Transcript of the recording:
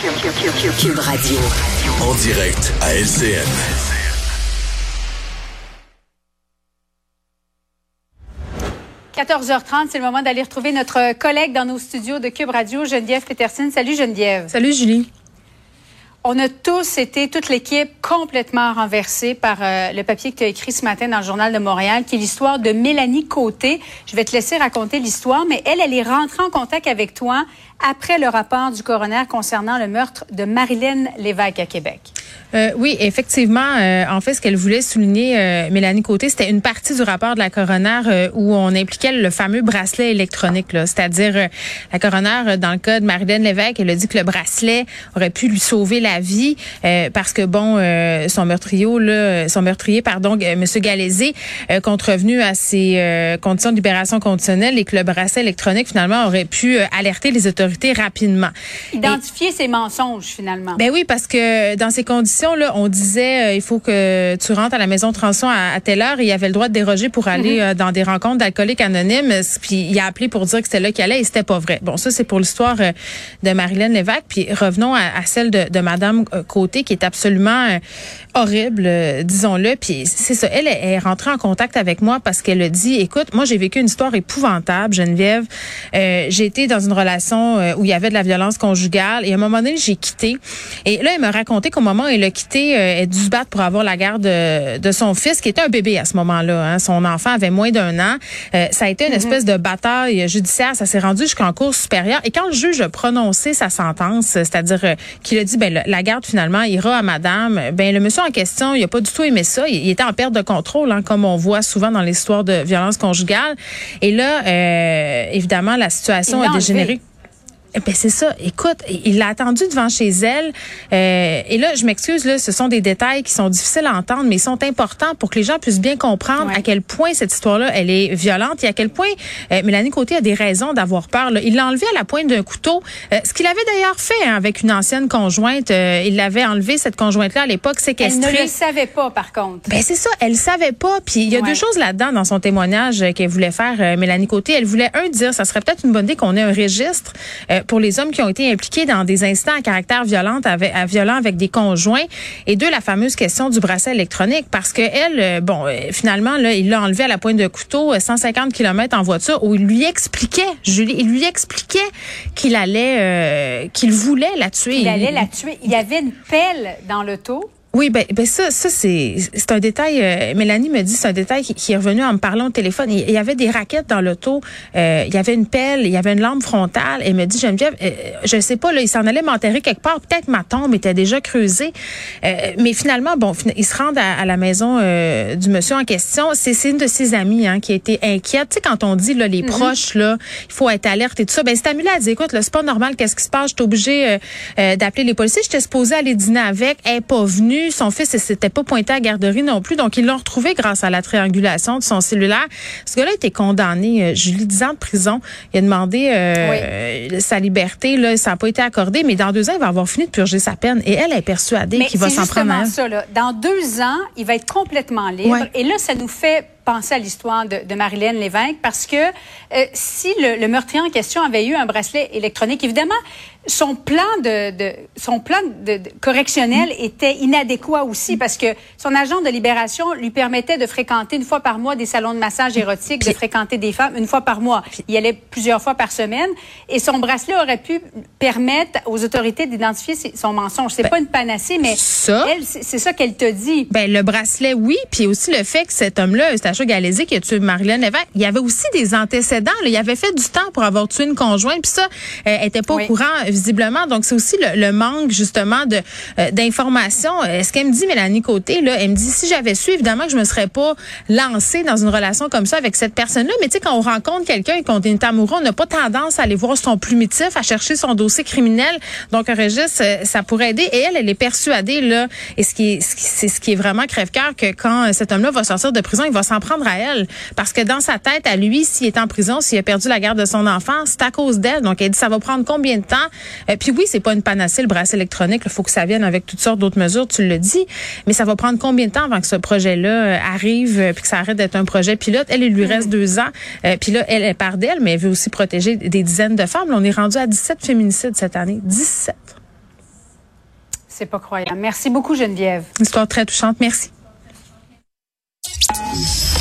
Cube Radio. En direct à LCN. – 14h30, c'est le moment d'aller retrouver notre collègue dans nos studios de Cube Radio, Geneviève Peterson. Salut Geneviève. Salut Julie. On a tous été, toute l'équipe, complètement renversée par euh, le papier que tu as écrit ce matin dans le Journal de Montréal, qui est l'histoire de Mélanie Côté. Je vais te laisser raconter l'histoire, mais elle, elle est rentrée en contact avec toi après le rapport du coroner concernant le meurtre de Marilyn Lévesque à Québec? Euh, oui, effectivement. Euh, en fait, ce qu'elle voulait souligner, euh, Mélanie Côté, c'était une partie du rapport de la coroner euh, où on impliquait le fameux bracelet électronique. C'est-à-dire, la coroner, dans le cas de Marilyn Lévesque, elle a dit que le bracelet aurait pu lui sauver la vie parce que, bon, son meurtrier, là, son meurtrier, pardon, Monsieur Galézé, contrevenu à ses conditions de libération conditionnelle et que le bracelet électronique, finalement, aurait pu alerter les autorités rapidement. Identifier ses mensonges, finalement. Ben oui, parce que dans ces conditions, là, on disait, euh, il faut que tu rentres à la maison de transition à, telle heure et il avait le droit de déroger pour aller mhm. euh, dans des rencontres d'alcooliques anonymes. Puis il a appelé pour dire que c'était là qu'il allait et c'était pas vrai. Bon, ça, c'est pour l'histoire euh, de Marilyn Lévesque. Puis revenons à, celle de, de Madame Côté, qui est absolument horrible, disons-le. Puis c'est ça, elle est rentrée en contact avec moi parce qu'elle a dit, écoute, moi, j'ai vécu une histoire épouvantable, Geneviève. j'ai été dans une relation euh, où il y avait de la violence conjugale. Et à un moment donné, j'ai quitté. Et là, elle m'a raconté qu'au moment où elle a quitté, euh, elle a dû se battre pour avoir la garde de, son fils, qui était un bébé à ce moment-là. Hein. Son enfant avait moins d'un an. Euh, ça a été une mhm. espèce de bataille judiciaire. Ça s'est rendu jusqu'en cour supérieure. Et quand le juge a prononcé sa sentence, c'est-à-dire qu'il a dit, ben la garde finalement ira à madame, ben le monsieur en question, il a pas du tout aimé ça. Il, était en perte de contrôle, hein, comme on voit souvent dans l'histoire de violence conjugale. Et là, évidemment, la situation a dégénéré. Eh ben c'est ça. Écoute, il l'a attendu devant chez elle. Euh, et là, je m'excuse, là, ce sont des détails qui sont difficiles à entendre, mais ils sont importants pour que les gens puissent bien comprendre à quel point cette histoire-là, elle est violente et à quel point euh, Mélanie Côté a des raisons d'avoir peur. Là. Il l'a enlevé à la pointe d'un couteau, euh, ce qu'il avait d'ailleurs fait hein, avec une ancienne conjointe. Euh, il l'avait enlevé cette conjointe-là à l'époque séquestrée. Elle ne le savait pas, par contre. Ben c'est ça, elle savait pas. Puis il y a deux choses là-dedans dans son témoignage qu'elle voulait faire, Mélanie Côté. Elle voulait un dire, ça serait peut-être une bonne idée qu'on ait un registre pour les hommes qui ont été impliqués dans des instants à caractère violent avec, des conjoints. Et deux, la fameuse question du bracelet électronique. Parce que elle, euh, bon, euh, finalement, il l'a enlevé à la pointe de couteau, 150 euh, km en voiture, où il lui expliquait, Julie, il lui expliquait qu'il allait, qu'il voulait la tuer. Il allait la tuer. Il y avait une pelle dans l'auto. Oui, ben, ben ça, ça c'est, c'est un détail. Euh, Mélanie me dit c'est un détail qui, est revenu en me parlant au téléphone. Il, y avait des raquettes dans l'auto, euh, il y avait une pelle, il y avait une lampe frontale. Et elle me dit Geneviève, euh, je sais pas là, il s'en allait m'enterrer quelque part. Peut-être ma tombe était déjà creusée. Euh, mais finalement, bon, il se rend à, la maison du monsieur en question. C'est, c'est une de ses amies hein, qui a été inquiète. Tu sais quand on dit là les mm-hmm. proches là, il faut être alerte et tout ça. Ben cette amie-là a dit écoute, là c'est pas normal. Qu'est-ce qui se passe? Je suis obligée d'appeler les policiers. J'étais supposée aller dîner avec. Elle est pas venue son fils ne s'était pas pointé à la garderie non plus. Donc, ils l'ont retrouvé grâce à la triangulation de son cellulaire. Ce gars-là a été condamné, euh, Julie, 10 ans de prison. Il a demandé euh, sa liberté. Là, ça n'a pas été accordé, mais dans deux ans, il va avoir fini de purger sa peine. Et elle est persuadée qu'il va s'en prendre. Ça, là. Dans deux ans, il va être complètement libre. Et là, ça nous fait penser à l'histoire de, de Marilyn Lévesque parce que euh, si le, le, meurtrier en question avait eu un bracelet électronique, évidemment, son plan de, de son plan de, correctionnel était inadéquat aussi parce que son agent de libération lui permettait de fréquenter une fois par mois des salons de massage érotique, de fréquenter des femmes une fois par mois. Il y allait plusieurs fois par semaine et son bracelet aurait pu permettre aux autorités d'identifier son mensonge. C'est ben, pas une panacée, mais c'est ça qu'elle te dit. Ben le bracelet, oui, puis aussi le fait que cet homme-là, Galézé qui a tué Marilyn Lévesque, il y avait aussi des antécédents. Il avait fait du temps pour avoir tué une conjointe, puis ça, elle était pas au courant visiblement. Donc c'est aussi le, manque justement de euh, d'informations. Euh, ce qu'elle me dit Mélanie Côté là, elle me dit si j'avais su évidemment que je me serais pas lancée dans une relation comme ça avec cette personne-là. Mais tu sais quand on rencontre quelqu'un et qu'on est amoureux, on n'a pas tendance à aller voir son plumitif, à chercher son dossier criminel. Donc un registre, euh, ça pourrait aider. Et elle, elle est persuadée là, et ce qui est, c'est ce qui est vraiment crève-cœur que quand cet homme-là va sortir de prison, il va s'en prendre à elle. Parce que dans sa tête, à lui, s'il est en prison, s'il a perdu la garde de son enfant, c'est à cause d'elle. Donc, elle dit, ça va prendre combien de temps? Euh, puis oui, c'est pas une panacée, le bracelet électronique. Il faut que ça vienne avec toutes sortes d'autres mesures, tu le dis. Mais ça va prendre combien de temps avant que ce projet-là euh, arrive euh, puis que ça arrête d'être un projet pilote? Elle, il lui reste deux ans. puis là, elle est part d'elle, mais elle veut aussi protéger des dizaines de femmes. on est rendu à 17 féminicides cette année. 17. C'est pas croyable. Merci beaucoup, Geneviève. Histoire très touchante. Merci.